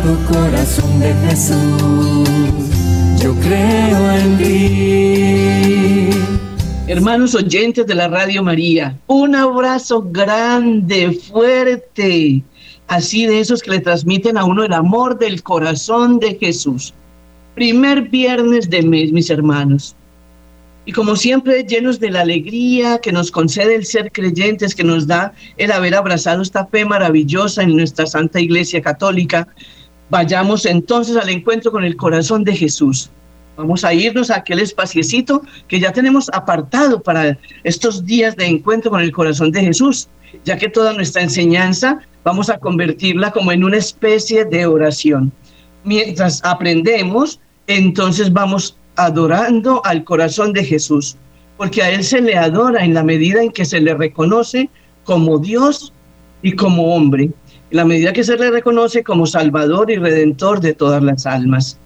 Corazón de Jesús, yo creo en ti. Hermanos oyentes de la Radio María, un abrazo grande, fuerte, así de esos que le transmiten a uno el amor del corazón de Jesús. Primer viernes de mes, mis hermanos. Y como siempre, llenos de la alegría que nos concede el ser creyentes, que nos da el haber abrazado esta fe maravillosa en nuestra Santa Iglesia Católica, vayamos entonces al encuentro con el corazón de Jesús. Vamos a irnos a aquel espaciecito que ya tenemos apartado para estos días de encuentro con el corazón de Jesús, ya que toda nuestra enseñanza vamos a convertirla como en una especie de oración. Mientras aprendemos, entonces vamos adorando al corazón de Jesús, porque a Él se le adora en la medida en que se le reconoce como Dios y como hombre, en la medida que se le reconoce como Salvador y Redentor de todas las almas.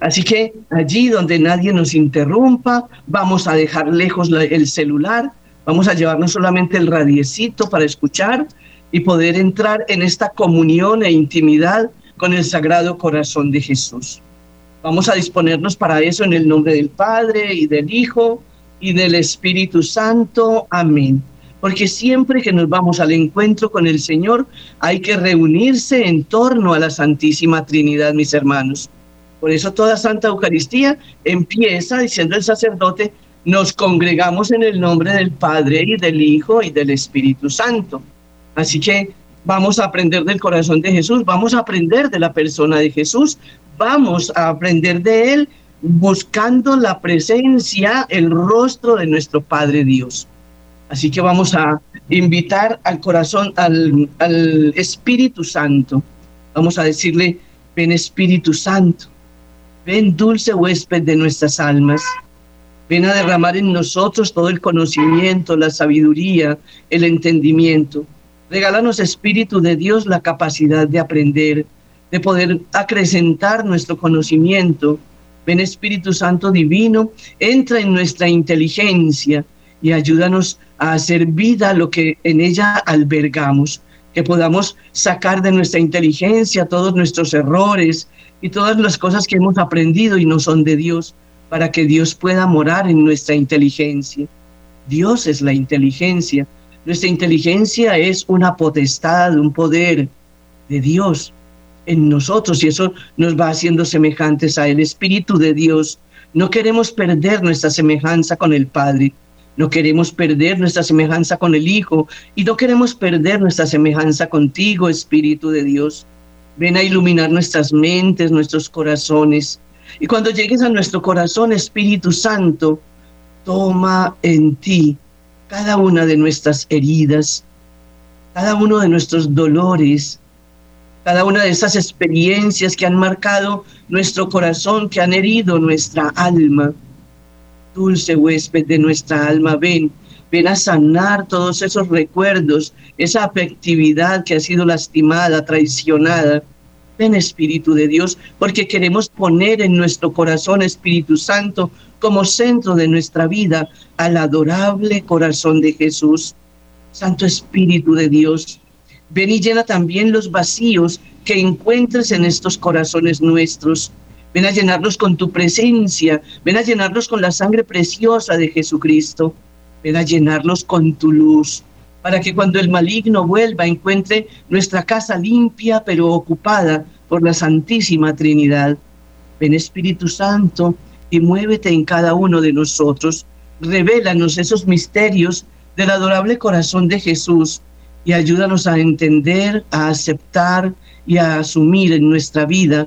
Así que allí donde nadie nos interrumpa, vamos a dejar lejos el celular, vamos a llevarnos solamente el radiecito para escuchar y poder entrar en esta comunión e intimidad con el Sagrado Corazón de Jesús. Vamos a disponernos para eso en el nombre del Padre y del Hijo y del Espíritu Santo. Amén. Porque siempre que nos vamos al encuentro con el Señor, hay que reunirse en torno a la Santísima Trinidad, mis hermanos. Por eso toda Santa Eucaristía empieza diciendo el sacerdote, nos congregamos en el nombre del Padre y del Hijo y del Espíritu Santo. Así que vamos a aprender del corazón de Jesús, vamos a aprender de la persona de Jesús, vamos a aprender de Él buscando la presencia, el rostro de nuestro Padre Dios. Así que vamos a invitar al corazón, al, al Espíritu Santo. Vamos a decirle, ven Espíritu Santo, ven dulce huésped de nuestras almas. Ven a derramar en nosotros todo el conocimiento, la sabiduría, el entendimiento. Regálanos, Espíritu de Dios, la capacidad de aprender, de poder acrecentar nuestro conocimiento. Ven Espíritu Santo Divino, entra en nuestra inteligencia y ayúdanos a hacer vida lo que en ella albergamos, que podamos sacar de nuestra inteligencia todos nuestros errores y todas las cosas que hemos aprendido y no son de Dios, para que Dios pueda morar en nuestra inteligencia. Dios es la inteligencia. Nuestra inteligencia es una potestad, un poder de Dios en nosotros y eso nos va haciendo semejantes a el Espíritu de Dios. No queremos perder nuestra semejanza con el Padre, no queremos perder nuestra semejanza con el Hijo y no queremos perder nuestra semejanza contigo, Espíritu de Dios. Ven a iluminar nuestras mentes, nuestros corazones. Y cuando llegues a nuestro corazón, Espíritu Santo, toma en ti cada una de nuestras heridas, cada uno de nuestros dolores, cada una de esas experiencias que han marcado nuestro corazón, que han herido nuestra alma. Dulce huésped de nuestra alma, ven, ven a sanar todos esos recuerdos, esa afectividad que ha sido lastimada, traicionada. Ven Espíritu de Dios, porque queremos poner en nuestro corazón Espíritu Santo como centro de nuestra vida al adorable corazón de Jesús. Santo Espíritu de Dios, Ven y llena también los vacíos que encuentres en estos corazones nuestros. Ven a llenarlos con tu presencia, ven a llenarlos con la sangre preciosa de Jesucristo. Ven a llenarlos con tu luz, para que cuando el maligno vuelva encuentre nuestra casa limpia pero ocupada por la Santísima Trinidad. Ven Espíritu Santo y muévete en cada uno de nosotros. Revélanos esos misterios del adorable corazón de Jesús y ayúdanos a entender, a aceptar y a asumir en nuestra vida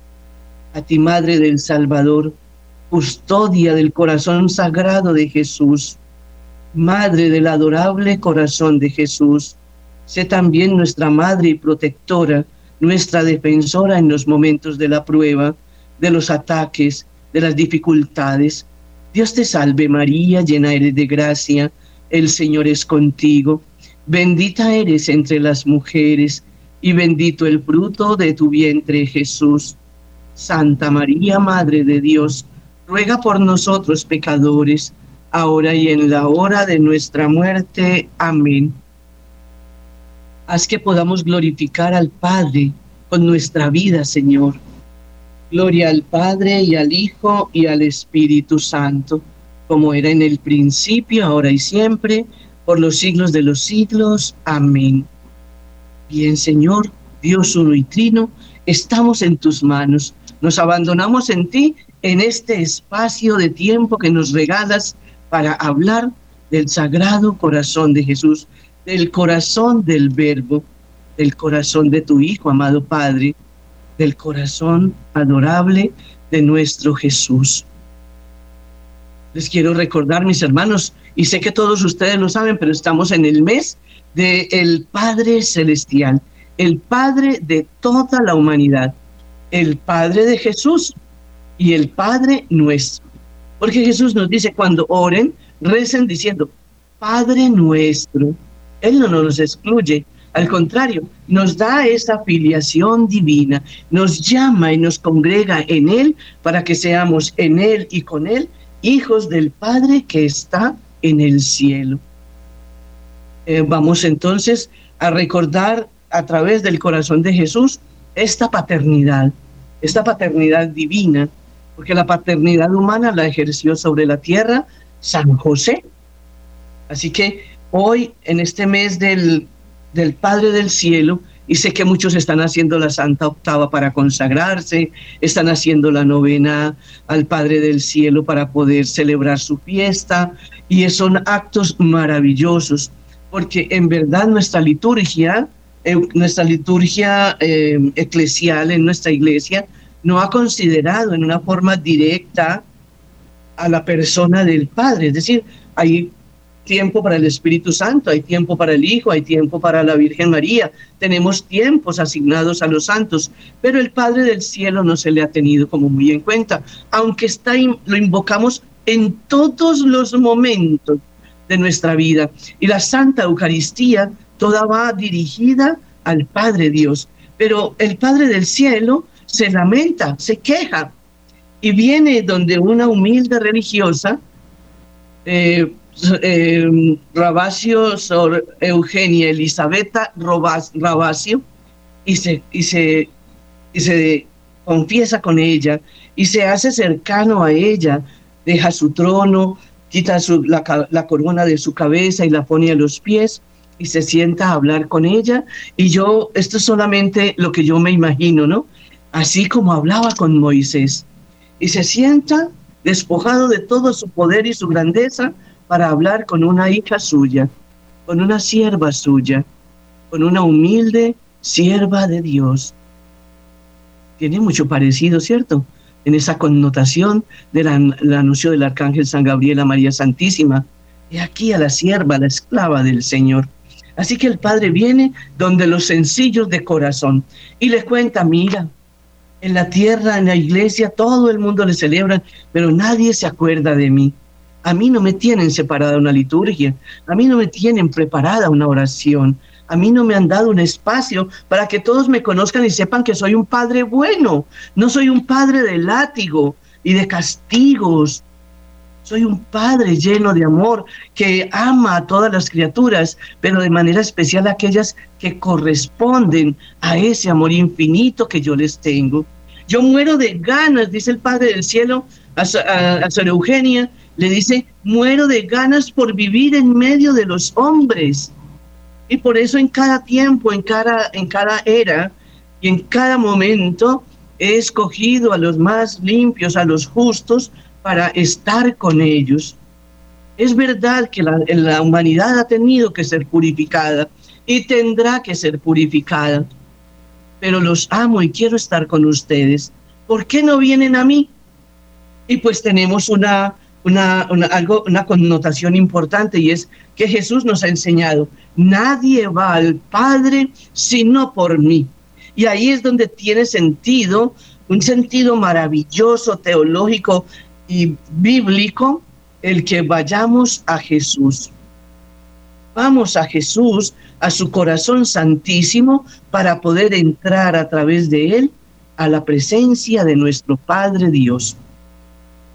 A ti, Madre del Salvador, custodia del corazón sagrado de Jesús, Madre del adorable corazón de Jesús, sé también nuestra Madre y protectora nuestra defensora en los momentos de la prueba, de los ataques, de las dificultades. Dios te salve María, llena eres de gracia, el Señor es contigo, bendita eres entre las mujeres y bendito el fruto de tu vientre Jesús. Santa María, Madre de Dios, ruega por nosotros pecadores, ahora y en la hora de nuestra muerte. Amén. Haz que podamos glorificar al Padre con nuestra vida, Señor. Gloria al Padre y al Hijo y al Espíritu Santo, como era en el principio, ahora y siempre, por los siglos de los siglos. Amén. Bien, Señor, Dios uno y trino, estamos en tus manos. Nos abandonamos en ti en este espacio de tiempo que nos regalas para hablar del sagrado corazón de Jesús, del corazón del Verbo, del corazón de tu Hijo, amado Padre, del corazón adorable de nuestro Jesús. Les quiero recordar, mis hermanos, y sé que todos ustedes lo saben, pero estamos en el mes del el Padre Celestial, el Padre de toda la humanidad, el Padre de Jesús y el Padre nuestro. Porque Jesús nos dice, cuando oren, recen diciendo, Padre nuestro. Él no nos excluye, al contrario, nos da esa filiación divina, nos llama y nos congrega en Él para que seamos en Él y con Él hijos del Padre que está en el cielo. Eh, vamos entonces a recordar a través del corazón de Jesús esta paternidad, esta paternidad divina porque la paternidad humana la ejerció sobre la tierra San José. Así que hoy, en este mes del, del Padre del Cielo, y sé que muchos están haciendo la Santa Octava para consagrarse, están haciendo la novena al Padre del Cielo para poder celebrar su fiesta, y son actos maravillosos, porque en verdad nuestra liturgia, eh, nuestra liturgia eh, eclesial en nuestra iglesia, no ha considerado en una forma directa a la persona del Padre. Es decir, hay tiempo para el Espíritu Santo, hay tiempo para el Hijo, hay tiempo para la Virgen María, tenemos tiempos asignados a los santos, pero el Padre del Cielo no se le ha tenido como muy en cuenta, aunque está, lo invocamos en todos los momentos de nuestra vida. Y la Santa Eucaristía toda va dirigida al Padre Dios, pero el Padre del Cielo se lamenta, se queja y viene donde una humilde religiosa, eh, eh, Rabacio Eugenia Elisabetta Rabacio, y se, y, se, y se confiesa con ella y se hace cercano a ella, deja su trono, quita la corona de su cabeza y la pone a los pies y se sienta a hablar con ella. Y yo, esto es solamente lo que yo me imagino, ¿no? así como hablaba con Moisés, y se sienta despojado de todo su poder y su grandeza para hablar con una hija suya, con una sierva suya, con una humilde sierva de Dios. Tiene mucho parecido, ¿cierto? En esa connotación del anuncio del arcángel San Gabriel a María Santísima. Y aquí a la sierva, la esclava del Señor. Así que el Padre viene donde los sencillos de corazón y les cuenta, mira, en la tierra, en la iglesia, todo el mundo le celebra, pero nadie se acuerda de mí. A mí no me tienen separada una liturgia, a mí no me tienen preparada una oración, a mí no me han dado un espacio para que todos me conozcan y sepan que soy un padre bueno, no soy un padre de látigo y de castigos, soy un padre lleno de amor que ama a todas las criaturas, pero de manera especial a aquellas que corresponden a ese amor infinito que yo les tengo. Yo muero de ganas, dice el Padre del Cielo a, a, Eugenia, le dice, muero de ganas por vivir en medio de los hombres. Y por eso en cada tiempo, en cada, en cada era y en cada momento he escogido a los más limpios, a los justos, para estar con ellos. Es verdad que la, humanidad ha tenido que ser purificada y tendrá que ser purificada, pero los amo y quiero estar con ustedes. ¿Por qué no vienen a mí? Y pues tenemos una, una, algo, una connotación importante y es que Jesús nos ha enseñado, nadie va al Padre sino por mí. Y ahí es donde tiene sentido, un sentido maravilloso, teológico y bíblico, el que vayamos a Jesús. Vamos a Jesús, a su corazón santísimo, para poder entrar a través de él a la presencia de nuestro Padre Dios.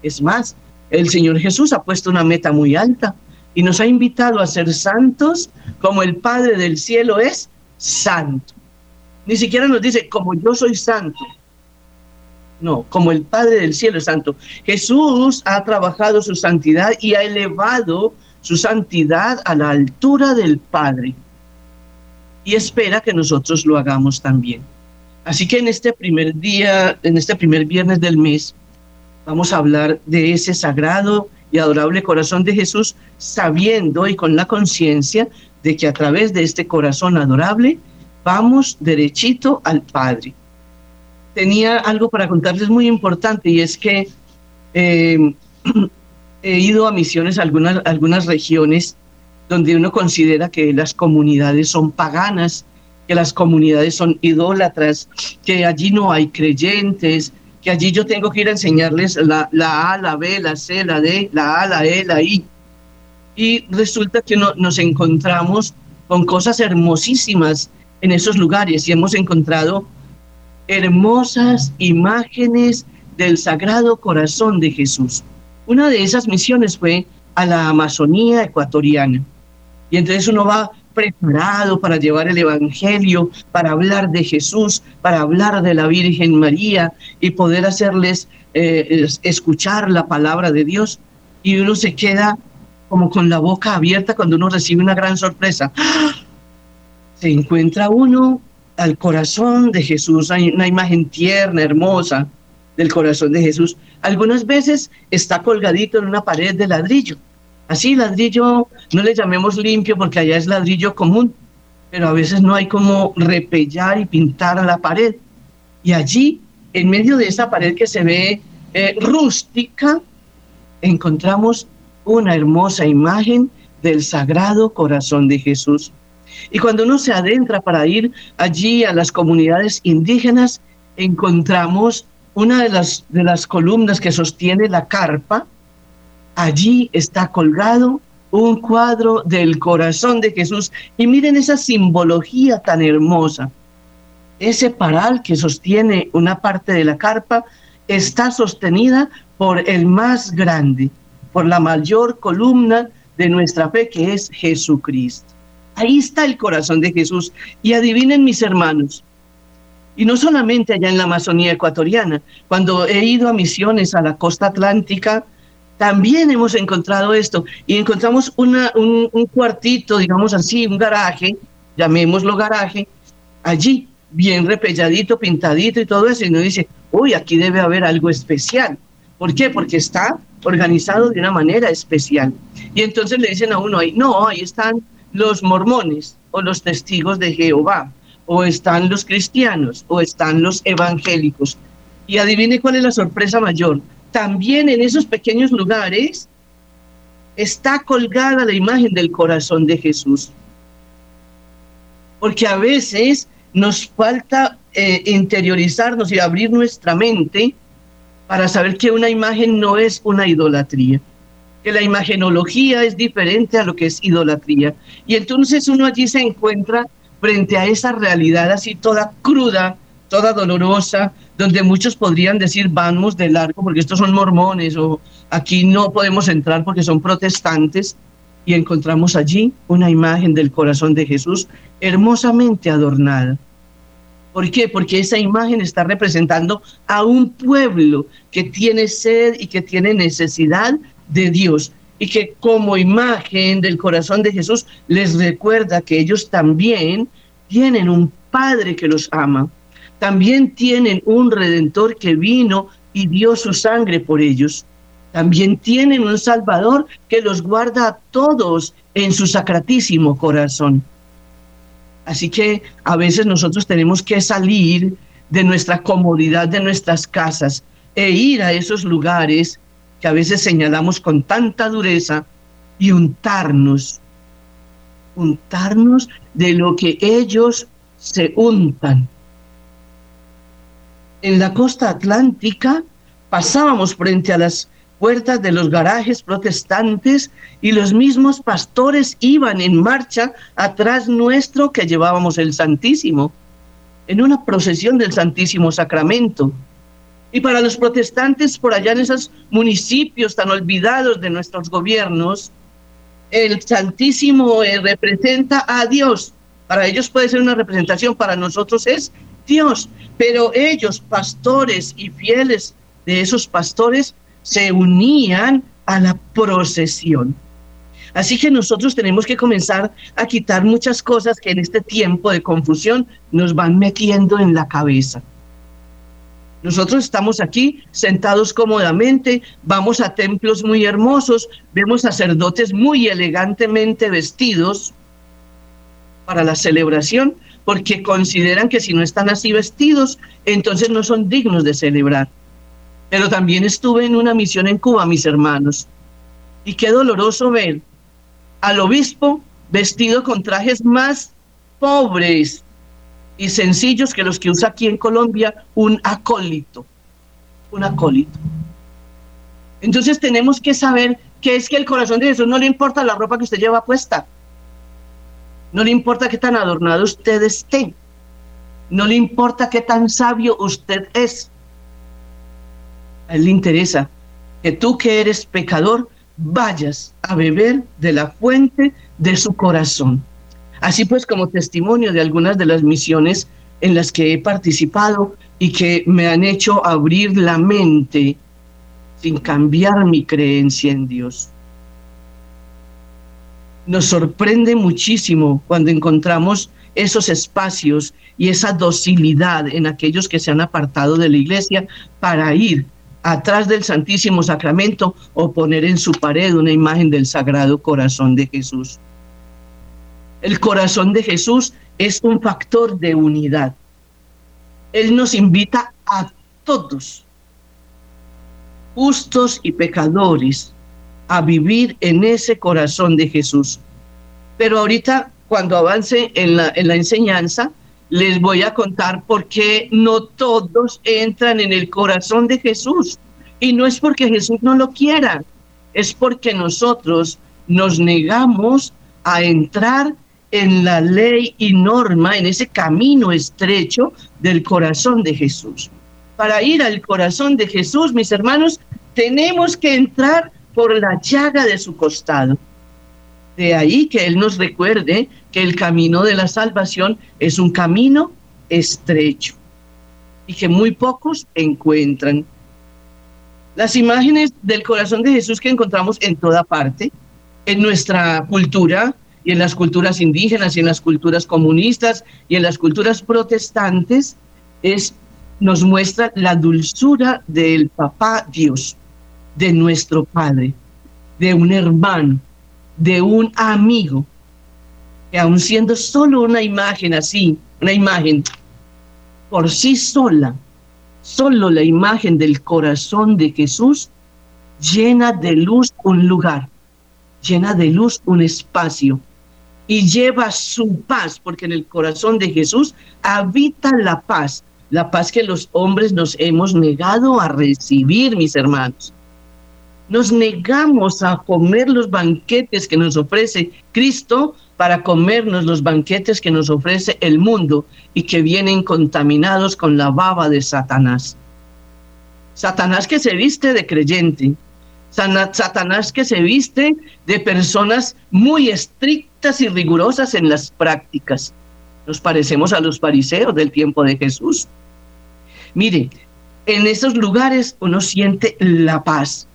Es más, el Señor Jesús ha puesto una meta muy alta y nos ha invitado a ser santos como el Padre del cielo es santo. Ni siquiera nos dice como yo soy santo. No, como el Padre del cielo santo. Jesús ha trabajado su santidad y ha elevado su santidad a la altura del Padre. Y espera que nosotros lo hagamos también. Así que en este primer día, en este primer viernes del mes, vamos a hablar de ese sagrado y adorable corazón de Jesús, sabiendo y con la conciencia de que a través de este corazón adorable vamos derechito al Padre. Tenía algo para contarles muy importante y es que eh, he ido a misiones a algunas, algunas regiones donde uno considera que las comunidades son paganas, que las comunidades son idólatras, que allí no hay creyentes, que allí yo tengo que ir a enseñarles la, la A, la B, la C, la D, la A, la E, la I. Y resulta que no, nos encontramos con cosas hermosísimas en esos lugares y hemos encontrado hermosas imágenes del Sagrado Corazón de Jesús. Una de esas misiones fue a la Amazonía ecuatoriana. Y entonces uno va preparado para llevar el Evangelio, para hablar de Jesús, para hablar de la Virgen María y poder hacerles eh, escuchar la palabra de Dios. Y uno se queda como con la boca abierta cuando uno recibe una gran sorpresa. Se encuentra uno al corazón de Jesús, hay una imagen tierna, hermosa del corazón de Jesús. Algunas veces está colgadito en una pared de ladrillo Así, ladrillo, no le llamemos limpio porque allá es ladrillo común, pero a veces no hay como repellar y pintar la pared. Y allí, en medio de esa pared que se ve eh, rústica, encontramos una hermosa imagen del Sagrado Corazón de Jesús. Y cuando uno se adentra para ir allí a las comunidades indígenas, encontramos una de las, de las columnas que sostiene la carpa, allí está colgado un cuadro del corazón de Jesús. Y miren esa simbología tan hermosa. Ese paral que sostiene una parte de la carpa está sostenida por el más grande, por la mayor columna de nuestra fe que es Jesucristo. Ahí está el corazón de Jesús. Y adivinen mis hermanos, y no solamente allá en la Amazonía ecuatoriana, cuando he ido a misiones a la costa atlántica, también hemos encontrado esto y encontramos un, cuartito, digamos así, un garaje, llamémoslo garaje, allí, bien repelladito, pintadito y todo eso, y uno dice, uy, aquí debe haber algo especial. ¿Por qué? Porque está organizado de una manera especial. Y entonces le dicen a uno no, ahí están los mormones o los testigos de Jehová, o están los cristianos, o están los evangélicos. Y adivine cuál es la sorpresa mayor también en esos pequeños lugares está colgada la imagen del corazón de Jesús. Porque a veces nos falta eh, interiorizarnos y abrir nuestra mente para saber que una imagen no es una idolatría, que la imagenología es diferente a lo que es idolatría. Y entonces uno allí se encuentra frente a esa realidad así toda cruda, toda dolorosa, donde muchos podrían decir vamos de largo porque estos son mormones o aquí no podemos entrar porque son protestantes y encontramos allí una imagen del corazón de Jesús hermosamente adornada. ¿Por qué? Porque esa imagen está representando a un pueblo que tiene sed y que tiene necesidad de Dios y que como imagen del corazón de Jesús les recuerda que ellos también tienen un Padre que los ama también tienen un redentor que vino y dio su sangre por ellos. También tienen un Salvador que los guarda a todos en su sacratísimo corazón. Así que a veces nosotros tenemos que salir de nuestra comodidad, de nuestras casas, e ir a esos lugares que a veces señalamos con tanta dureza y untarnos, untarnos de lo que ellos se untan en la costa atlántica, pasábamos frente a las puertas de los garajes protestantes y los mismos pastores iban en marcha atrás nuestro que llevábamos el Santísimo, en una procesión del Santísimo Sacramento. Y para los protestantes por allá en esos municipios tan olvidados de nuestros gobiernos, el Santísimo eh, representa a Dios. Para ellos puede ser una representación, para nosotros es Dios. Pero ellos, pastores y fieles de esos pastores, se unían a la procesión. Así que nosotros tenemos que comenzar a quitar muchas cosas que en este tiempo de confusión nos van metiendo en la cabeza. Nosotros estamos aquí sentados cómodamente, vamos a templos muy hermosos, vemos sacerdotes muy elegantemente vestidos para la celebración, porque consideran que si no están así vestidos, entonces no son dignos de celebrar. Pero también estuve en una misión en Cuba, mis hermanos, y qué doloroso ver al obispo vestido con trajes más pobres y sencillos que los que usa aquí en Colombia un acólito, un acólito. Entonces tenemos que saber que es que el corazón de Jesús no le importa la ropa que usted lleva puesta, no le importa qué tan adornado usted esté, no le importa qué tan sabio usted es, a él le interesa que tú que eres pecador vayas a beber de la fuente de su corazón. Así pues, como testimonio de algunas de las misiones en las que he participado y que me han hecho abrir la mente sin cambiar mi creencia en Dios. Nos sorprende muchísimo cuando encontramos esos espacios y esa docilidad en aquellos que se han apartado de la iglesia para ir atrás del Santísimo Sacramento o poner en su pared una imagen del Sagrado Corazón de Jesús. El corazón de Jesús es un factor de unidad. Él nos invita a todos, justos y pecadores, a vivir en ese corazón de Jesús. Pero ahorita, cuando avance en la, en la enseñanza, les voy a contar por qué no todos entran en el corazón de Jesús. Y no es porque Jesús no lo quiera, es porque nosotros nos negamos a entrar en la ley y norma, en ese camino estrecho del corazón de Jesús. Para ir al corazón de Jesús, mis hermanos, tenemos que entrar por la llaga de su costado. De ahí que Él nos recuerde que el camino de la salvación es un camino estrecho y que muy pocos encuentran. Las imágenes del corazón de Jesús que encontramos en toda parte, en nuestra cultura y en las culturas indígenas y en las culturas comunistas y en las culturas protestantes, es, nos muestra la dulzura del papá Dios, de nuestro Padre, de un hermano, de un amigo, que aun siendo solo una imagen así, una imagen por sí sola, solo la imagen del corazón de Jesús llena de luz un lugar, llena de luz un espacio y lleva su paz, porque en el corazón de Jesús habita la paz, la paz que los hombres nos hemos negado a recibir, mis hermanos nos negamos a comer los banquetes que nos ofrece Cristo para comernos los banquetes que nos ofrece el mundo y que vienen contaminados con la baba de Satanás. Satanás que se viste de creyente, Satanás que se viste de personas muy estrictas y rigurosas en las prácticas. Nos parecemos a los fariseos del tiempo de Jesús. Mire, en esos lugares uno siente la paz,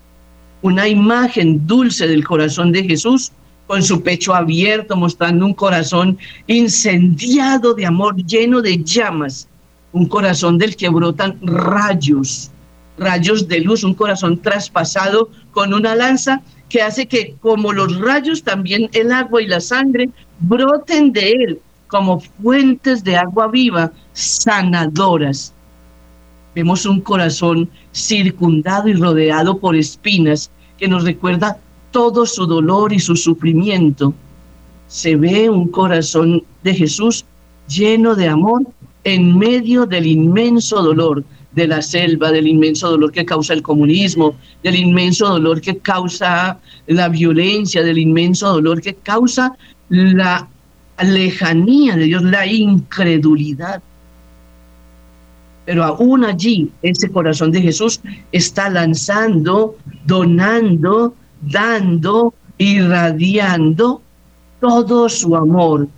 una imagen dulce del corazón de Jesús, con su pecho abierto, mostrando un corazón incendiado de amor, lleno de llamas, un corazón del que brotan rayos, rayos de luz, un corazón traspasado con una lanza que hace que como los rayos también el agua y la sangre broten de él como fuentes de agua viva, sanadoras. Vemos un corazón circundado y rodeado por espinas que nos recuerda todo su dolor y su sufrimiento. Se ve un corazón de Jesús lleno de amor en medio del inmenso dolor de la selva, del inmenso dolor que causa el comunismo, del inmenso dolor que causa la violencia, del inmenso dolor que causa la lejanía de Dios, la incredulidad. Pero aún allí, ese corazón de Jesús está lanzando, donando, dando, irradiando todo su amor,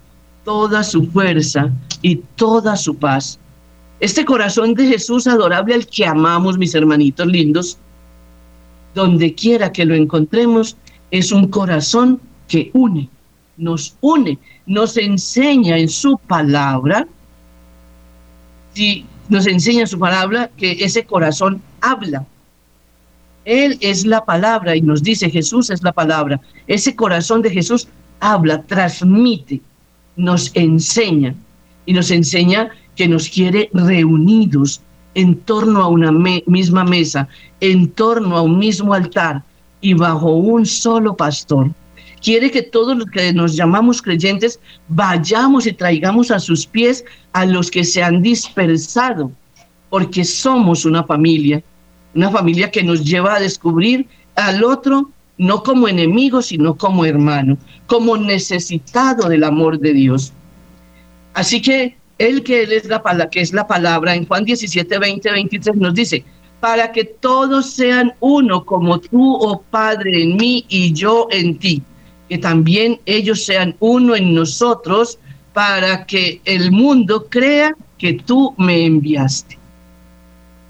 toda su fuerza y toda su paz. Este corazón de Jesús adorable al que amamos, mis hermanitos lindos, donde quiera que lo encontremos, es un corazón que une, nos une, nos enseña en su palabra, si nos enseña en su palabra que ese corazón habla. Él es la palabra y nos dice Jesús es la palabra. Ese corazón de Jesús habla, transmite, nos enseña y nos enseña que nos quiere reunidos en torno a una misma mesa, en torno a un mismo altar y bajo un solo pastor. Quiere que todos los que nos llamamos creyentes vayamos y traigamos a sus pies a los que se han dispersado, porque somos una familia, una familia que nos lleva a descubrir al otro no como enemigo, sino como hermano, como necesitado del amor de Dios. Así que él que es la palabra, que es la palabra, en Juan 17, 20, 23 nos dice, para que todos sean uno como tú, oh Padre, en mí y yo en ti, que también ellos sean uno en nosotros, para que el mundo crea que tú me enviaste.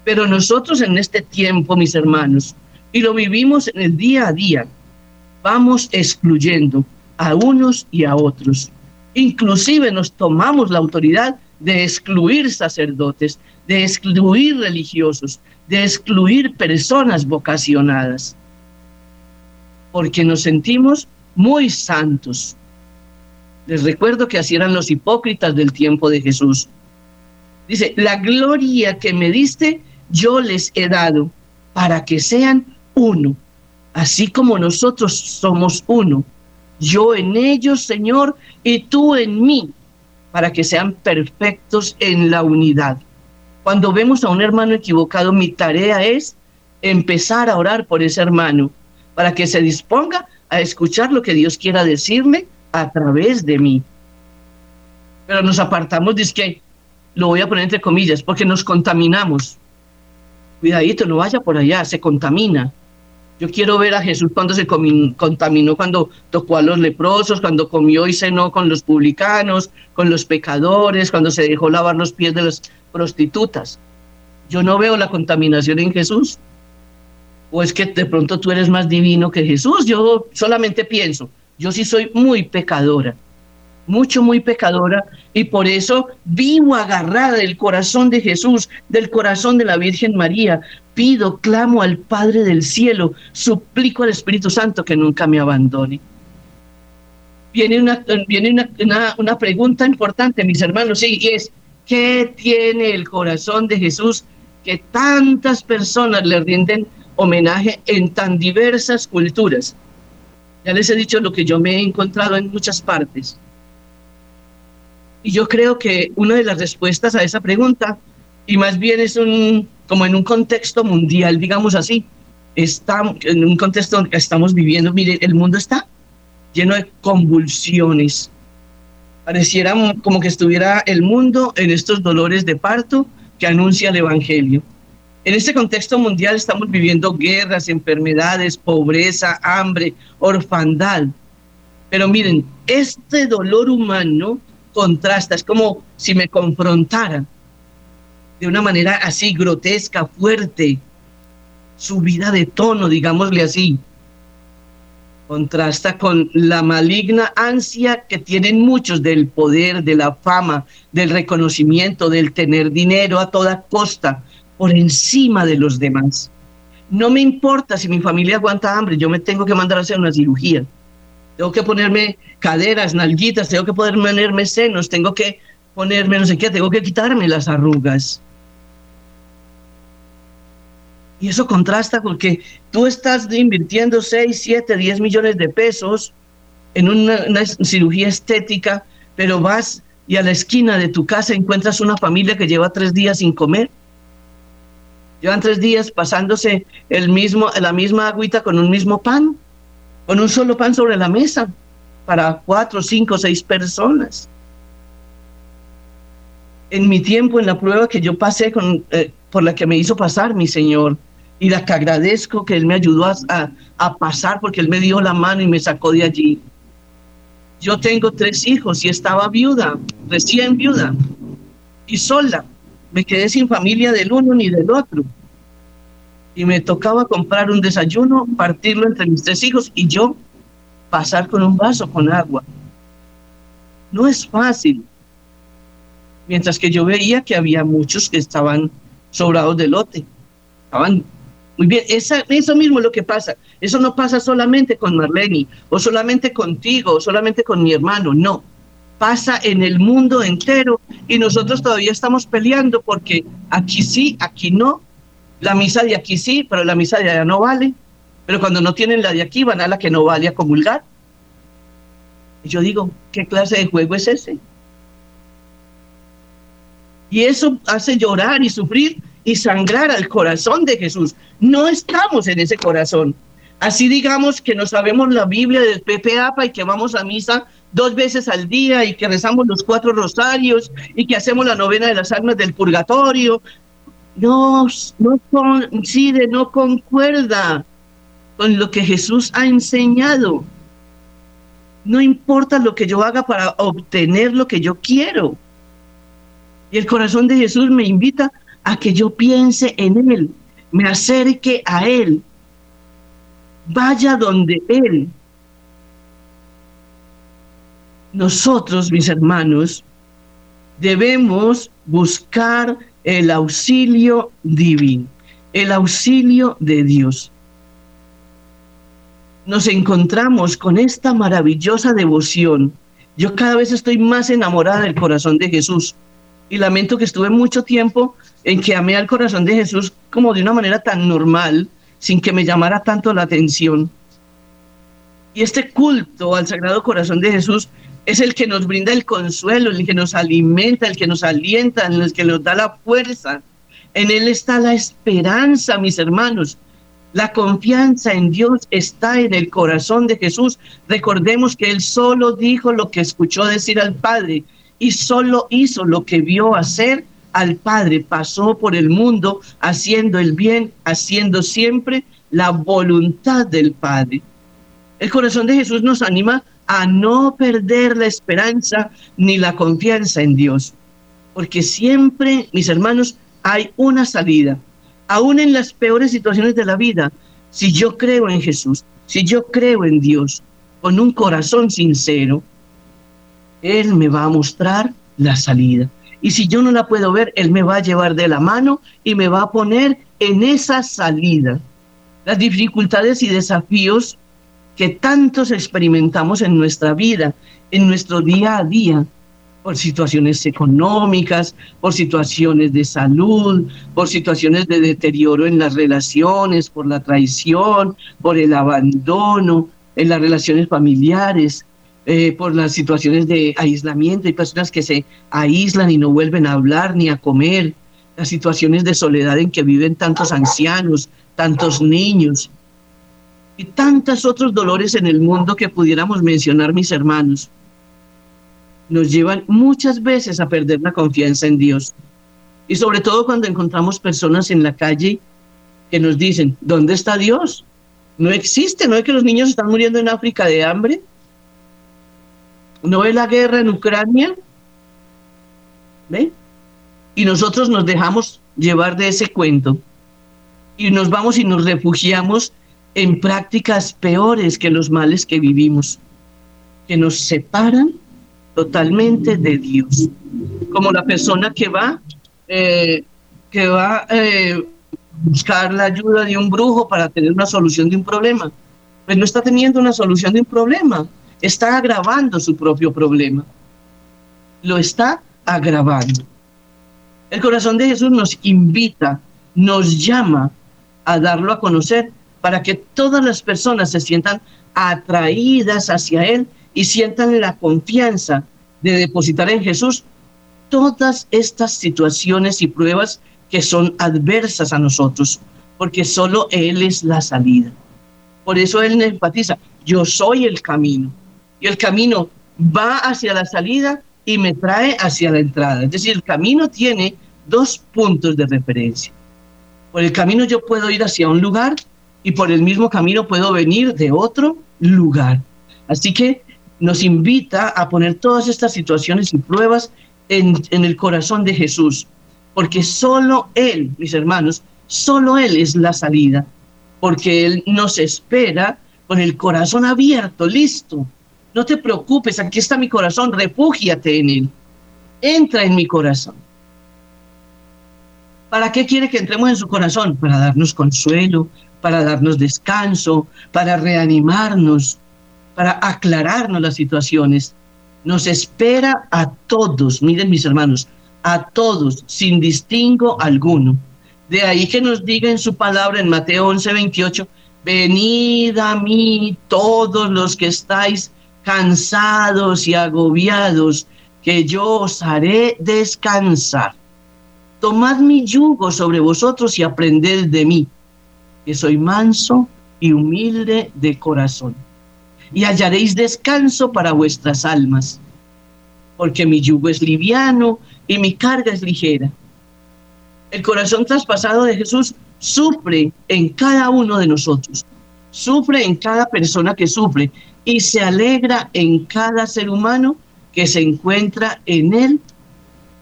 Pero nosotros en este tiempo, mis hermanos, y lo vivimos en el día a día, vamos excluyendo a unos y a otros. Inclusive nos tomamos la autoridad de excluir sacerdotes, de excluir religiosos, de excluir personas vocacionadas, porque nos sentimos muy santos. Les recuerdo que así eran los hipócritas del tiempo de Jesús. Dice, la gloria que me diste, yo les he dado para que sean uno, así como nosotros somos uno yo en ellos, Señor, y tú en mí, para que sean perfectos en la unidad. Cuando vemos a un hermano equivocado, mi tarea es empezar a orar por ese hermano, para que se disponga a escuchar lo que Dios quiera decirme a través de mí. Pero nos apartamos, dice que, lo voy a poner entre comillas, porque nos contaminamos. Cuidadito, no vaya por allá, se contamina. Yo quiero ver a Jesús cuando se contaminó, cuando tocó a los leprosos, cuando comió y cenó con los publicanos, con los pecadores, cuando se dejó lavar los pies de las prostitutas. Yo no veo la contaminación en Jesús. O es que de pronto tú eres más divino que Jesús. Yo solamente pienso, yo sí soy muy pecadora mucho, muy pecadora, y por eso vivo agarrada del corazón de Jesús, del corazón de la Virgen María. Pido, clamo al Padre del cielo, suplico al Espíritu Santo que nunca me abandone. Viene una, viene una, una, pregunta importante, mis hermanos, y es, ¿qué tiene el corazón de Jesús que tantas personas le rinden homenaje en tan diversas culturas? Ya les he dicho lo que yo me he encontrado en muchas partes y yo creo que una de las respuestas a esa pregunta, y más bien es un, como en un contexto mundial, digamos así, está, en un contexto que estamos viviendo, mire, el mundo está lleno de convulsiones. Pareciera como que estuviera el mundo en estos dolores de parto que anuncia el Evangelio. En este contexto mundial estamos viviendo guerras, enfermedades, pobreza, hambre, orfandad. Pero miren, este dolor humano contrasta, es como si me confrontaran de una manera así grotesca, fuerte, subida de tono, digámosle así. Contrasta con la maligna ansia que tienen muchos del poder, de la fama, del reconocimiento, del tener dinero a toda costa, por encima de los demás. No me importa si mi familia aguanta hambre, yo me tengo que mandar a hacer una cirugía tengo que ponerme caderas, nalguitas, tengo que ponerme senos, tengo que ponerme no sé qué, tengo que quitarme las arrugas. Y eso contrasta porque tú estás invirtiendo 6, 7, 10 millones de pesos en una, cirugía estética, pero vas y a la esquina de tu casa encuentras una familia que lleva tres días sin comer. Llevan tres días pasándose el mismo, la misma agüita con un mismo pan, con un solo pan sobre la mesa para cuatro, cinco, seis personas. En mi tiempo, en la prueba que yo pasé con, eh, por la que me hizo pasar mi Señor, y la que agradezco que Él me ayudó a, a pasar porque Él me dio la mano y me sacó de allí. Yo tengo tres hijos y estaba viuda, recién viuda, y sola. Me quedé sin familia del uno ni del otro. Y me tocaba comprar un desayuno, partirlo entre mis tres hijos y yo pasar con un vaso con agua. No es fácil. Mientras que yo veía que había muchos que estaban sobrados de lote. Estaban muy bien, eso mismo es lo que pasa. Eso no pasa solamente con Marlene, o solamente contigo, o solamente con mi hermano, no. Pasa en el mundo entero y nosotros todavía estamos peleando porque aquí sí, aquí no. La misa de aquí sí, pero la misa de allá no vale. Pero cuando no tienen la de aquí, van a la que no vale a comulgar. Y yo digo, ¿qué clase de juego es ese? Y eso hace llorar y sufrir y sangrar al corazón de Jesús. No estamos en ese corazón. Así digamos que no sabemos la Biblia del Pepe Apa y que vamos a misa dos veces al día y que rezamos los cuatro rosarios y que hacemos la novena de las almas del purgatorio. No, no coincide, no concuerda con lo que Jesús ha enseñado. No importa lo que yo haga para obtener lo que yo quiero. Y el corazón de Jesús me invita a que yo piense en Él, me acerque a Él, vaya donde Él. Nosotros, mis hermanos, debemos buscar el auxilio divino, el auxilio de Dios. Nos encontramos con esta maravillosa devoción. Yo cada vez estoy más enamorada del corazón de Jesús y lamento que estuve mucho tiempo en que amé al corazón de Jesús como de una manera tan normal, sin que me llamara tanto la atención. Y este culto al Sagrado Corazón de Jesús es el que nos brinda el consuelo, el que nos alimenta, el que nos alienta, el que nos da la fuerza. En Él está la esperanza, mis hermanos. La confianza en Dios está en el corazón de Jesús. Recordemos que Él solo dijo lo que escuchó decir al Padre y solo hizo lo que vio hacer al Padre, pasó por el mundo haciendo el bien, haciendo siempre la voluntad del Padre. El corazón de Jesús nos anima a no perder la esperanza ni la confianza en Dios, porque siempre, mis hermanos, hay una salida, aún en las peores situaciones de la vida. Si yo creo en Jesús, si yo creo en Dios, con un corazón sincero, Él me va a mostrar la salida. Y si yo no la puedo ver, Él me va a llevar de la mano y me va a poner en esa salida. Las dificultades y desafíos que tantos experimentamos en nuestra vida, en nuestro día a día, por situaciones económicas, por situaciones de salud, por situaciones de deterioro en las relaciones, por la traición, por el abandono en las relaciones familiares, eh, por las situaciones de aislamiento. Hay personas que se aíslan y no vuelven a hablar ni a comer. Las situaciones de soledad en que viven tantos ancianos, tantos niños. Y tantos otros dolores en el mundo que pudiéramos mencionar, mis hermanos. Nos llevan muchas veces a perder la confianza en Dios. Y sobre todo cuando encontramos personas en la calle que nos dicen, ¿dónde está Dios? No existe, no es que los niños están muriendo en África de hambre ¿No ve la guerra en Ucrania? ¿Ve? Y nosotros nos dejamos llevar de ese cuento y nos vamos y nos refugiamos en prácticas peores que los males que vivimos, que nos separan totalmente de Dios. Como la persona que va, eh, que va a eh, buscar la ayuda de un brujo para tener una solución de un problema. Pues no está teniendo una solución de un problema, está agravando su propio problema. Lo está agravando. El corazón de Jesús nos invita, nos llama a darlo a conocer para que todas las personas se sientan atraídas hacia Él y sientan la confianza de depositar en Jesús todas estas situaciones y pruebas que son adversas a nosotros, porque solo Él es la salida. Por eso Él enfatiza, yo soy el camino. Y el camino va hacia la salida y me trae hacia la entrada. Es decir, el camino tiene dos puntos de referencia. Por el camino yo puedo ir hacia un lugar y por el mismo camino puedo venir de otro lugar. Así que nos invita a poner todas estas situaciones y pruebas en, el corazón de Jesús, porque solo Él, mis hermanos, solo Él es la salida, porque Él nos espera con el corazón abierto, listo. No te preocupes, aquí está mi corazón, refúgiate en Él. Entra en mi corazón. ¿Para qué quiere que entremos en su corazón? Para darnos consuelo, para darnos descanso, para reanimarnos, para aclararnos las situaciones. Nos espera a todos, miren mis hermanos, a todos, sin distingo alguno. De ahí que nos diga en su palabra en Mateo 11, 28, venid a mí todos los que estáis cansados y agobiados, que yo os haré descansar. Tomad mi yugo sobre vosotros y aprended de mí, que soy manso y humilde de corazón y hallaréis descanso para vuestras almas, porque mi yugo es liviano y mi carga es ligera. El corazón traspasado de Jesús sufre en cada uno de nosotros, sufre en cada persona que sufre y se alegra en cada ser humano que se encuentra en él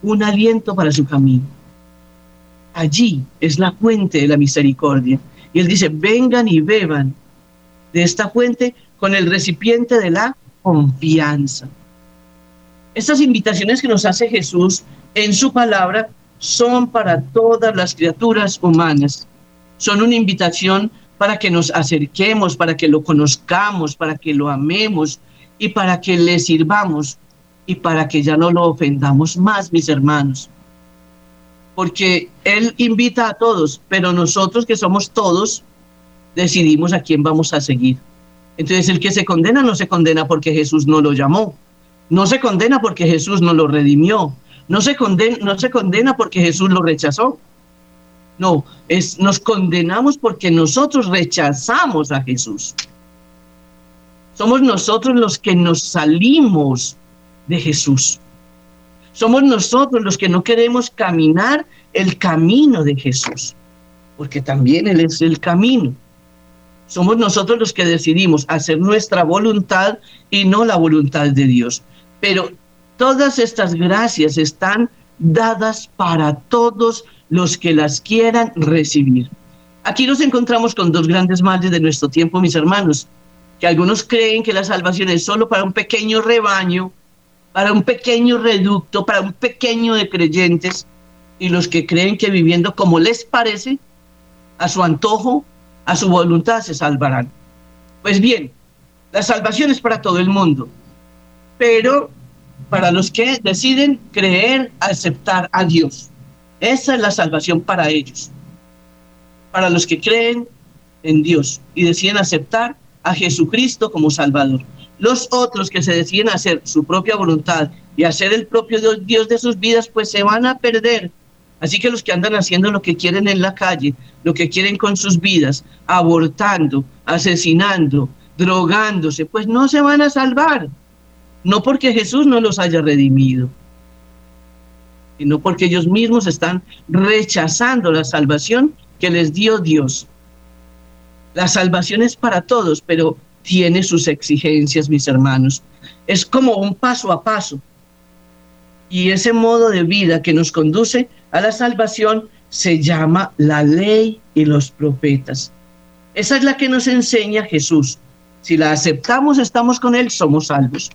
un aliento para su camino. Allí es la fuente de la misericordia. Y él dice, vengan y beban de esta fuente con el recipiente de la confianza. Estas invitaciones que nos hace Jesús en su palabra son para todas las criaturas humanas. Son una invitación para que nos acerquemos, para que lo conozcamos, para que lo amemos y para que le sirvamos y para que ya no lo ofendamos más, mis hermanos. Porque Él invita a todos, pero nosotros que somos todos, decidimos a quién vamos a seguir. Entonces el que se condena no se condena porque Jesús no lo llamó, no se condena porque Jesús no lo redimió, no se condena, no se condena porque Jesús lo rechazó. No, es, nos condenamos porque nosotros rechazamos a Jesús. Somos nosotros los que nos salimos de Jesús. Somos nosotros los que no queremos caminar el camino de Jesús, porque también Él es el camino. Somos nosotros los que decidimos hacer nuestra voluntad y no la voluntad de Dios. Pero todas estas gracias están dadas para todos los que las quieran recibir. Aquí nos encontramos con dos grandes males de nuestro tiempo, mis hermanos, que algunos creen que la salvación es solo para un pequeño rebaño, para un pequeño reducto, para un pequeño de creyentes, y los que creen que viviendo como les parece, a su antojo, a su voluntad se salvarán. Pues bien, la salvación es para todo el mundo, pero para los que deciden creer, aceptar a Dios. Esa es la salvación para ellos. Para los que creen en Dios y deciden aceptar a Jesucristo como Salvador. Los otros que se deciden hacer su propia voluntad y hacer el propio Dios de sus vidas, pues se van a perder Así que los que andan haciendo lo que quieren en la calle, lo que quieren con sus vidas, abortando, asesinando, drogándose, pues no se van a salvar. No porque Jesús no los haya redimido, sino porque ellos mismos están rechazando la salvación que les dio Dios. La salvación es para todos, pero tiene sus exigencias, mis hermanos. Es como un paso a paso. Y ese modo de vida que nos conduce a la salvación se llama la ley y los profetas. Esa es la que nos enseña Jesús. Si la aceptamos, estamos con Él, somos salvos.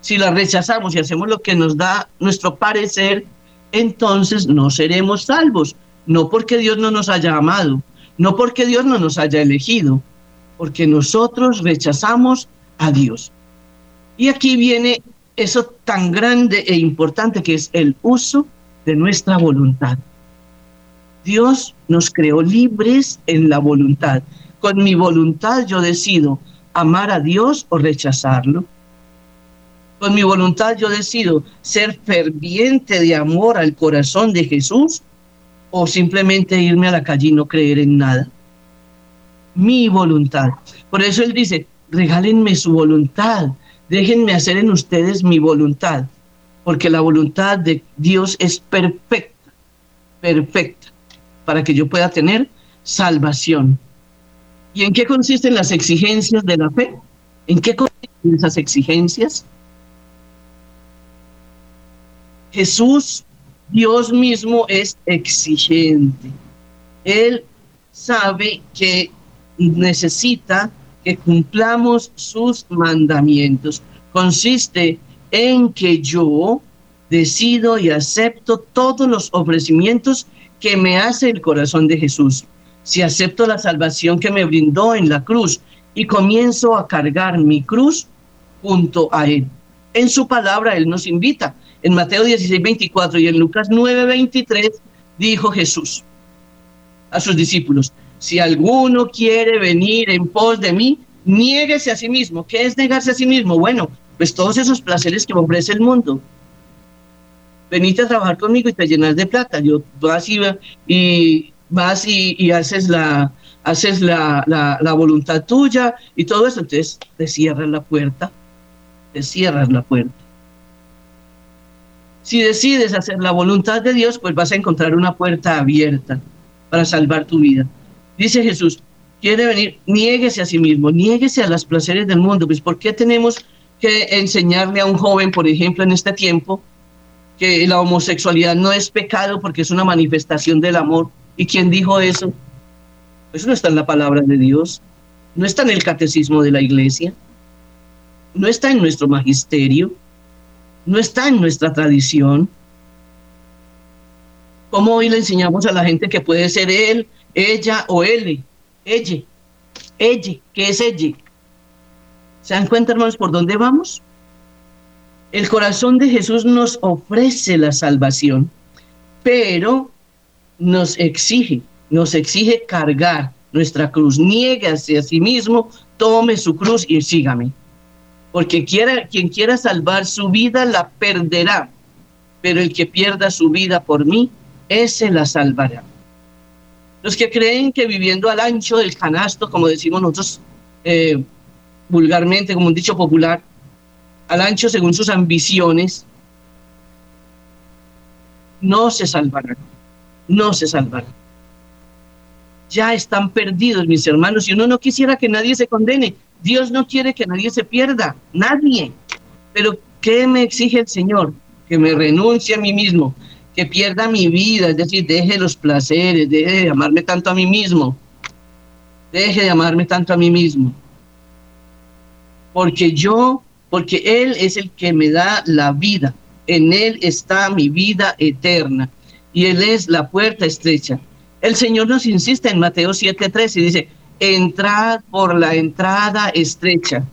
Si la rechazamos y hacemos lo que nos da nuestro parecer, entonces no seremos salvos. No porque Dios no nos haya amado, no porque Dios no nos haya elegido, porque nosotros rechazamos a Dios. Y aquí viene eso tan grande e importante que es el uso de nuestra voluntad. Dios nos creó libres en la voluntad. Con mi voluntad yo decido amar a Dios o rechazarlo. Con mi voluntad yo decido ser ferviente de amor al corazón de Jesús o simplemente irme a la calle y no creer en nada. Mi voluntad. Por eso él dice, regálenme su voluntad, déjenme hacer en ustedes mi voluntad, porque la voluntad de Dios es perfecta, perfecta, para que yo pueda tener salvación. ¿Y en qué consisten las exigencias de la fe? ¿En qué consisten esas exigencias? Jesús, Dios mismo, es exigente. Él sabe que necesita que cumplamos sus mandamientos. Consiste en que yo decido y acepto todos los ofrecimientos que me hace el corazón de Jesús. Si acepto la salvación que me brindó en la cruz y comienzo a cargar mi cruz junto a Él. En su palabra Él nos invita en Mateo 16, 24 y en Lucas 9, 23, dijo Jesús a sus discípulos, si alguno quiere venir en pos de mí, niéguese a sí mismo. ¿Qué es negarse a sí mismo? Bueno, pues todos esos placeres que ofrece el mundo. Venite a trabajar conmigo y te llenas de plata. Yo vas y, y vas y, haces la haces la, la, voluntad tuya y todo eso. Entonces te cierras la puerta. Te cierras la puerta. Si decides hacer la voluntad de Dios, pues vas a encontrar una puerta abierta para salvar tu vida. Dice Jesús, quiere venir, niéguese a sí mismo, niéguese a los placeres del mundo. Pues ¿por qué tenemos que enseñarle a un joven, por ejemplo, en este tiempo, que la homosexualidad no es pecado porque es una manifestación del amor? ¿Y quién dijo eso? Eso no está en la palabra de Dios, no está en el catecismo de la iglesia, no está en nuestro magisterio no está en nuestra tradición. ¿Cómo hoy le enseñamos a la gente que puede ser él, ella o él? Ella, ella, ¿qué es ella? ¿Se dan cuenta, hermanos, por dónde vamos? El corazón de Jesús nos ofrece la salvación, pero nos exige, nos exige cargar nuestra cruz. Niégase a sí mismo, tome su cruz y sígame porque quiera, quien quiera salvar su vida la perderá, pero el que pierda su vida por mí, ese la salvará. Los que creen que viviendo al ancho del canasto, como decimos nosotros eh, vulgarmente, como un dicho popular, al ancho según sus ambiciones, no se salvarán, no se salvarán. Ya están perdidos, mis hermanos, y uno no quisiera que nadie se condene, Dios no quiere que nadie se pierda, nadie. Pero ¿qué me exige el Señor? Que me renuncie a mí mismo, que pierda mi vida, es decir, deje los placeres, deje de amarme tanto a mí mismo, deje de amarme tanto a mí mismo. Porque yo, porque Él es el que me da la vida, en Él está mi vida eterna y Él es la puerta estrecha. El Señor nos insiste en Mateo 7:3 y dice, entrad por la entrada estrecha,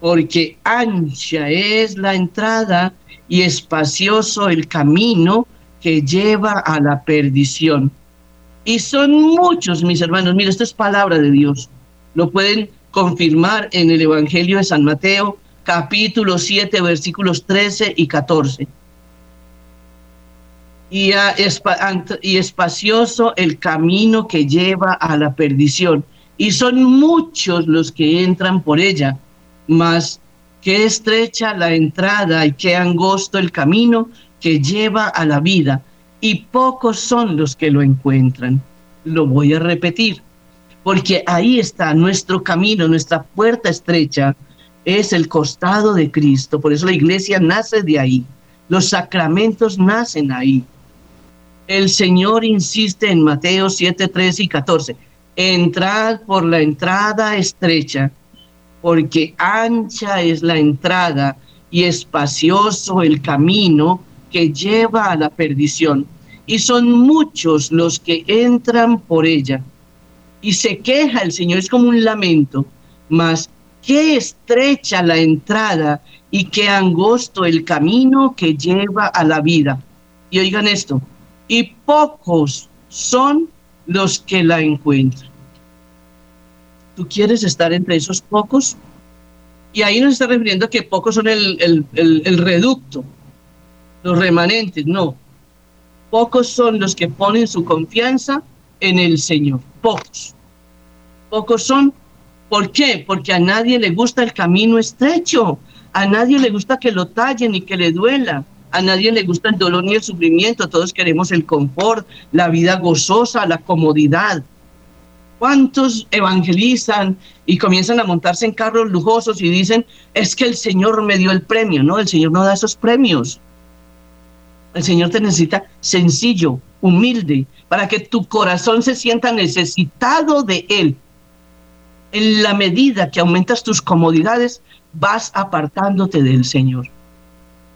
porque ancha es la entrada y espacioso el camino que lleva a la perdición. Y son muchos, mis hermanos, mira, esto es palabra de Dios. Lo pueden confirmar en el Evangelio de San Mateo, capítulo 7, versículos 13 y 14. Y, y espacioso el camino que lleva a la perdición y son muchos los que entran por ella, mas qué estrecha la entrada y qué angosto el camino que lleva a la vida, y pocos son los que lo encuentran. Lo voy a repetir, porque ahí está nuestro camino, nuestra puerta estrecha, es el costado de Cristo, por eso la iglesia nace de ahí, los sacramentos nacen ahí. El Señor insiste en Mateo 7, 13 y 14 entrad por la entrada estrecha, porque ancha es la entrada y espacioso el camino que lleva a la perdición, y son muchos los que entran por ella. Y se queja el Señor, es como un lamento, mas qué estrecha la entrada y qué angosto el camino que lleva a la vida. Y oigan esto, y pocos son los que la encuentran. ¿Tú quieres estar entre esos pocos? Y ahí nos está refiriendo que pocos son el, el reducto, los remanentes, no. Pocos son los que ponen su confianza en el Señor, pocos. Pocos son, ¿por qué? Porque a nadie le gusta el camino estrecho, a nadie le gusta que lo tallen y que le duela, a nadie le gusta el dolor ni el sufrimiento, todos queremos el confort, la vida gozosa, la comodidad. ¿Cuántos evangelizan y comienzan a montarse en carros lujosos y dicen, es que el Señor me dio el premio? No, el Señor no da esos premios. El Señor te necesita sencillo, humilde, para que tu corazón se sienta necesitado de Él. En la medida que aumentas tus comodidades, vas apartándote del Señor,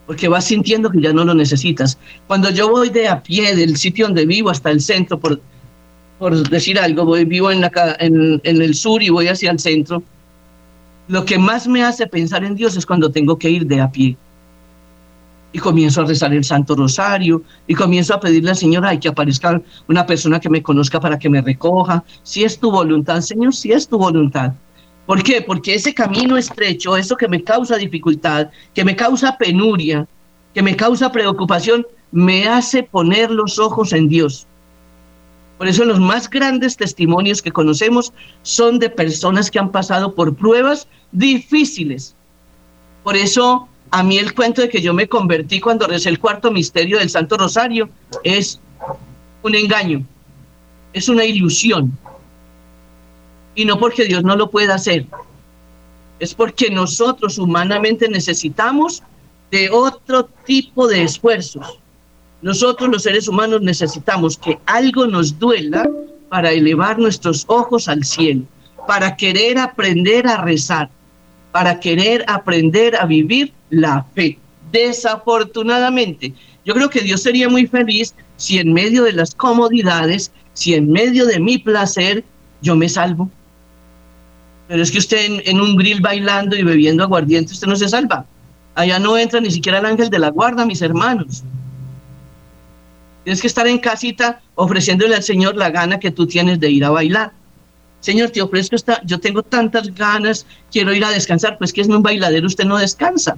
porque vas sintiendo que ya no lo necesitas. Cuando yo voy de a pie del sitio donde vivo hasta el centro, por, por decir algo, voy, vivo en, la, en el sur y voy hacia el centro, lo que más me hace pensar en Dios es cuando tengo que ir de a pie y comienzo a rezar el Santo Rosario y comienzo a pedirle al Señor ay, que aparezca una persona que me conozca para que me recoja. Si es tu voluntad, Señor, si es tu voluntad. ¿Por qué? Porque ese camino estrecho, eso que me causa dificultad, que me causa penuria, que me causa preocupación, me hace poner los ojos en Dios. Por eso los más grandes testimonios que conocemos son de personas que han pasado por pruebas difíciles. Por eso a mí el cuento de que yo me convertí cuando recé el cuarto misterio del Santo Rosario es un engaño, es una ilusión. Y no porque Dios no lo pueda hacer, es porque nosotros humanamente necesitamos de otro tipo de esfuerzos. Nosotros los seres humanos necesitamos que algo nos duela para elevar nuestros ojos al cielo, para querer aprender a rezar, para querer aprender a vivir la fe. Desafortunadamente, yo creo que Dios sería muy feliz si en medio de las comodidades, si en medio de mi placer, yo me salvo. Pero es que usted en, un grill bailando y bebiendo aguardiente, usted no se salva. Allá no entra ni siquiera el ángel de la guarda, mis hermanos. Tienes que estar en casita ofreciéndole al Señor la gana que tú tienes de ir a bailar. Señor, te ofrezco esta, yo tengo tantas ganas, quiero ir a descansar, pues que es un bailadero, usted no descansa.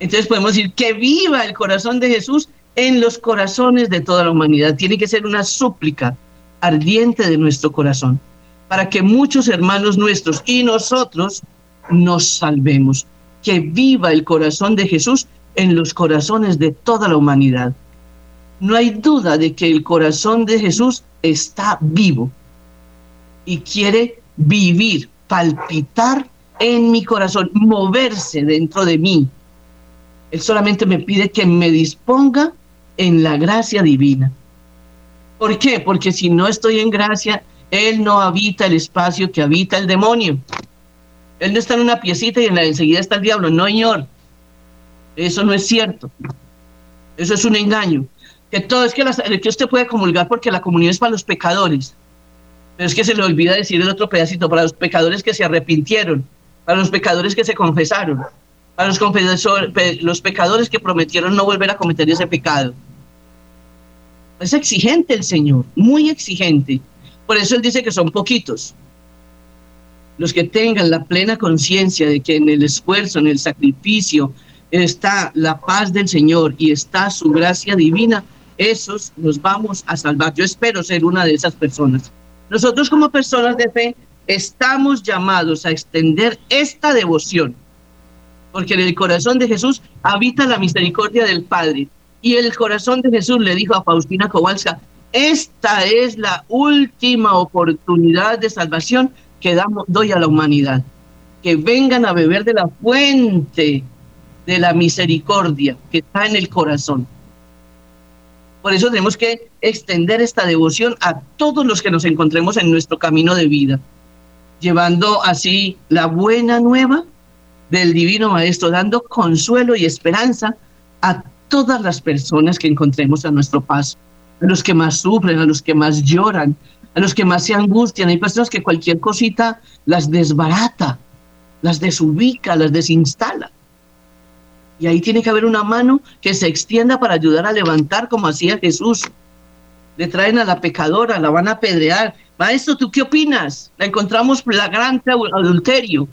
Entonces podemos decir que viva el corazón de Jesús en los corazones de toda la humanidad. Tiene que ser una súplica ardiente de nuestro corazón para que muchos hermanos nuestros y nosotros nos salvemos. Que viva el corazón de Jesús en los corazones de toda la humanidad. No hay duda de que el corazón de Jesús está vivo y quiere vivir, palpitar en mi corazón, moverse dentro de mí. Él solamente me pide que me disponga en la gracia divina. ¿Por qué? Porque si no estoy en gracia, Él no habita el espacio que habita el demonio. Él no está en una piecita y en la enseguida está el diablo. No, señor. Eso no es cierto. Eso es un engaño. Que todo es que, que usted puede comulgar porque la comunión es para los pecadores. Pero es que se le olvida decir el otro pedacito, para los pecadores que se arrepintieron, para los pecadores que se confesaron, para los, los pecadores que prometieron no volver a cometer ese pecado. Es exigente el Señor, muy exigente. Por eso Él dice que son poquitos. Los que tengan la plena conciencia de que en el esfuerzo, en el sacrificio, está la paz del Señor y está su gracia divina, esos nos vamos a salvar. Yo espero ser una de esas personas. Nosotros como personas de fe estamos llamados a extender esta devoción, porque en el corazón de Jesús habita la misericordia del Padre. Y el corazón de Jesús le dijo a Faustina Kowalska, esta es la última oportunidad de salvación que damos, doy a la humanidad. Que vengan a beber de la fuente de la misericordia que está en el corazón. Por eso tenemos que extender esta devoción a todos los que nos encontremos en nuestro camino de vida, llevando así la buena nueva del Divino Maestro, dando consuelo y esperanza a todas las personas que encontremos a nuestro paso, a los que más sufren, a los que más lloran, a los que más se angustian. Hay personas que cualquier cosita las desbarata, las desubica, las desinstala. Y ahí tiene que haber una mano que se extienda para ayudar a levantar como hacía Jesús. Le traen a la pecadora, la van a apedrear. Maestro, ¿tú qué opinas? La encontramos flagrante adulterio.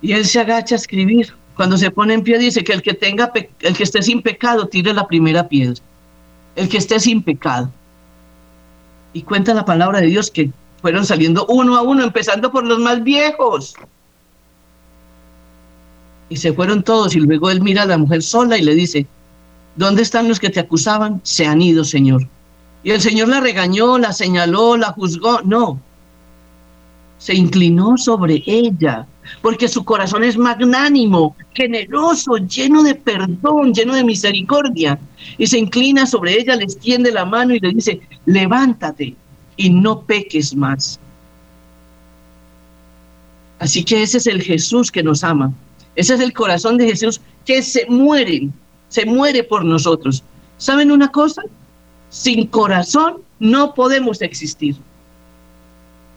Y él se agacha a escribir. Cuando se pone en pie dice que el que tenga el que esté sin pecado tire la primera piedra. El que esté sin pecado. Y cuenta la palabra de Dios que fueron saliendo uno a uno, empezando por los más viejos. Y se fueron todos y luego él mira a la mujer sola y le dice, ¿dónde están los que te acusaban? Se han ido, Señor. Y el Señor la regañó, la señaló, la juzgó. No, se inclinó sobre ella, porque su corazón es magnánimo, generoso, lleno de perdón, lleno de misericordia. Y se inclina sobre ella, le extiende la mano y le dice, levántate y no peques más. Así que ese es el Jesús que nos ama. Ese es el corazón de Jesús que se muere, se muere por nosotros. ¿Saben una cosa? Sin corazón no podemos existir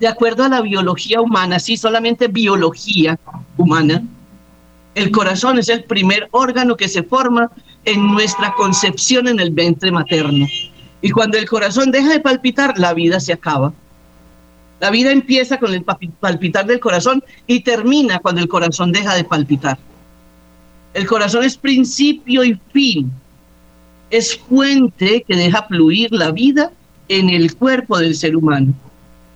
de acuerdo a la biología humana, sí, solamente biología humana, el corazón es el primer órgano que se forma en nuestra concepción en el vientre materno. Y cuando el corazón deja de palpitar, la vida se acaba. La vida empieza con el palpitar del corazón y termina cuando el corazón deja de palpitar. El corazón es principio y fin. Es fuente que deja fluir la vida en el cuerpo del ser humano.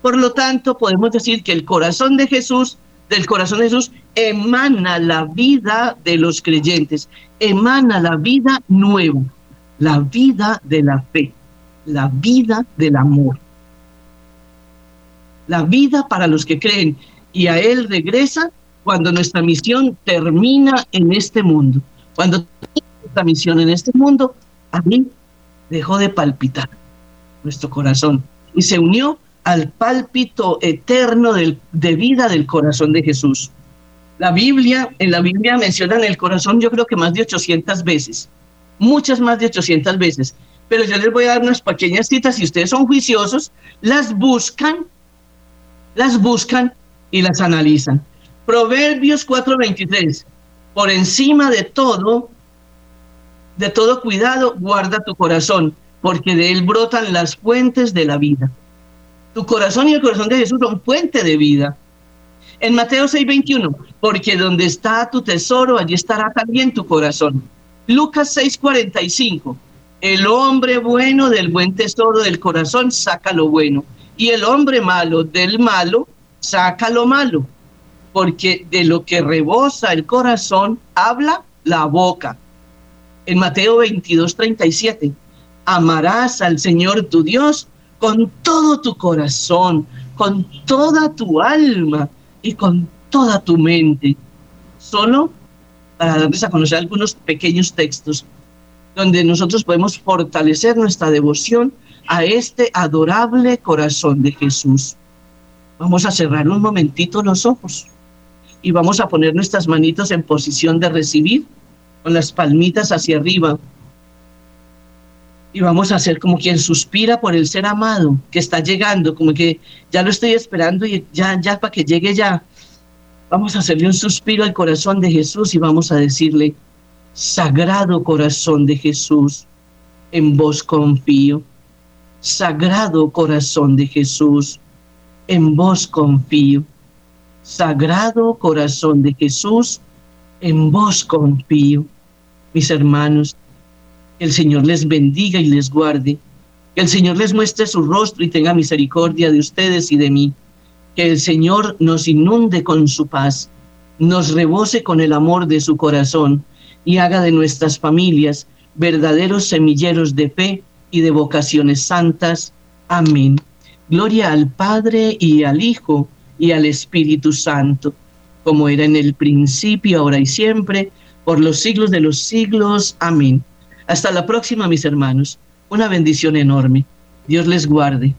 Por lo tanto, podemos decir que el corazón de Jesús, del corazón de Jesús, emana la vida de los creyentes, emana la vida nueva, la vida de la fe, la vida del amor, la vida para los que creen. Y a Él regresa cuando nuestra misión termina en este mundo. Cuando nuestra misión en este mundo, a mí dejó de palpitar nuestro corazón y se unió al pálpito eterno de vida del corazón de Jesús. La Biblia, en la Biblia mencionan el corazón yo creo que más de 800 veces, muchas más de 800 veces, pero yo les voy a dar unas pequeñas citas, si ustedes son juiciosos, las buscan, las buscan y las analizan. Proverbios 4:23, por encima de todo, de todo cuidado, guarda tu corazón, porque de él brotan las fuentes de la vida. Tu corazón y el corazón de Jesús son fuente de vida. En Mateo 6:21, porque donde está tu tesoro, allí estará también tu corazón. Lucas 6:45, el hombre bueno del buen tesoro del corazón saca lo bueno, y el hombre malo del malo saca lo malo, porque de lo que rebosa el corazón habla la boca. En Mateo 22:37, amarás al Señor tu Dios con todo tu corazón, con toda tu alma y con toda tu mente. Solo para darles a conocer algunos pequeños textos donde nosotros podemos fortalecer nuestra devoción a este adorable corazón de Jesús. Vamos a cerrar un momentito los ojos y vamos a poner nuestras manitos en posición de recibir con las palmitas hacia arriba y vamos a hacer como quien suspira por el ser amado que está llegando, como que ya lo estoy esperando y ya, ya para que llegue ya. Vamos a hacerle un suspiro al corazón de Jesús y vamos a decirle, Sagrado corazón de Jesús, en vos confío. Sagrado corazón de Jesús, en vos confío. Sagrado corazón de Jesús, en vos confío. Mis hermanos, que el Señor les bendiga y les guarde. Que el Señor les muestre su rostro y tenga misericordia de ustedes y de mí. Que el Señor nos inunde con su paz, nos rebose con el amor de su corazón y haga de nuestras familias verdaderos semilleros de fe y de vocaciones santas. Amén. Gloria al Padre y al Hijo y al Espíritu Santo, como era en el principio, ahora y siempre, por los siglos de los siglos. Amén. Hasta la próxima, mis hermanos. Una bendición enorme. Dios les guarde.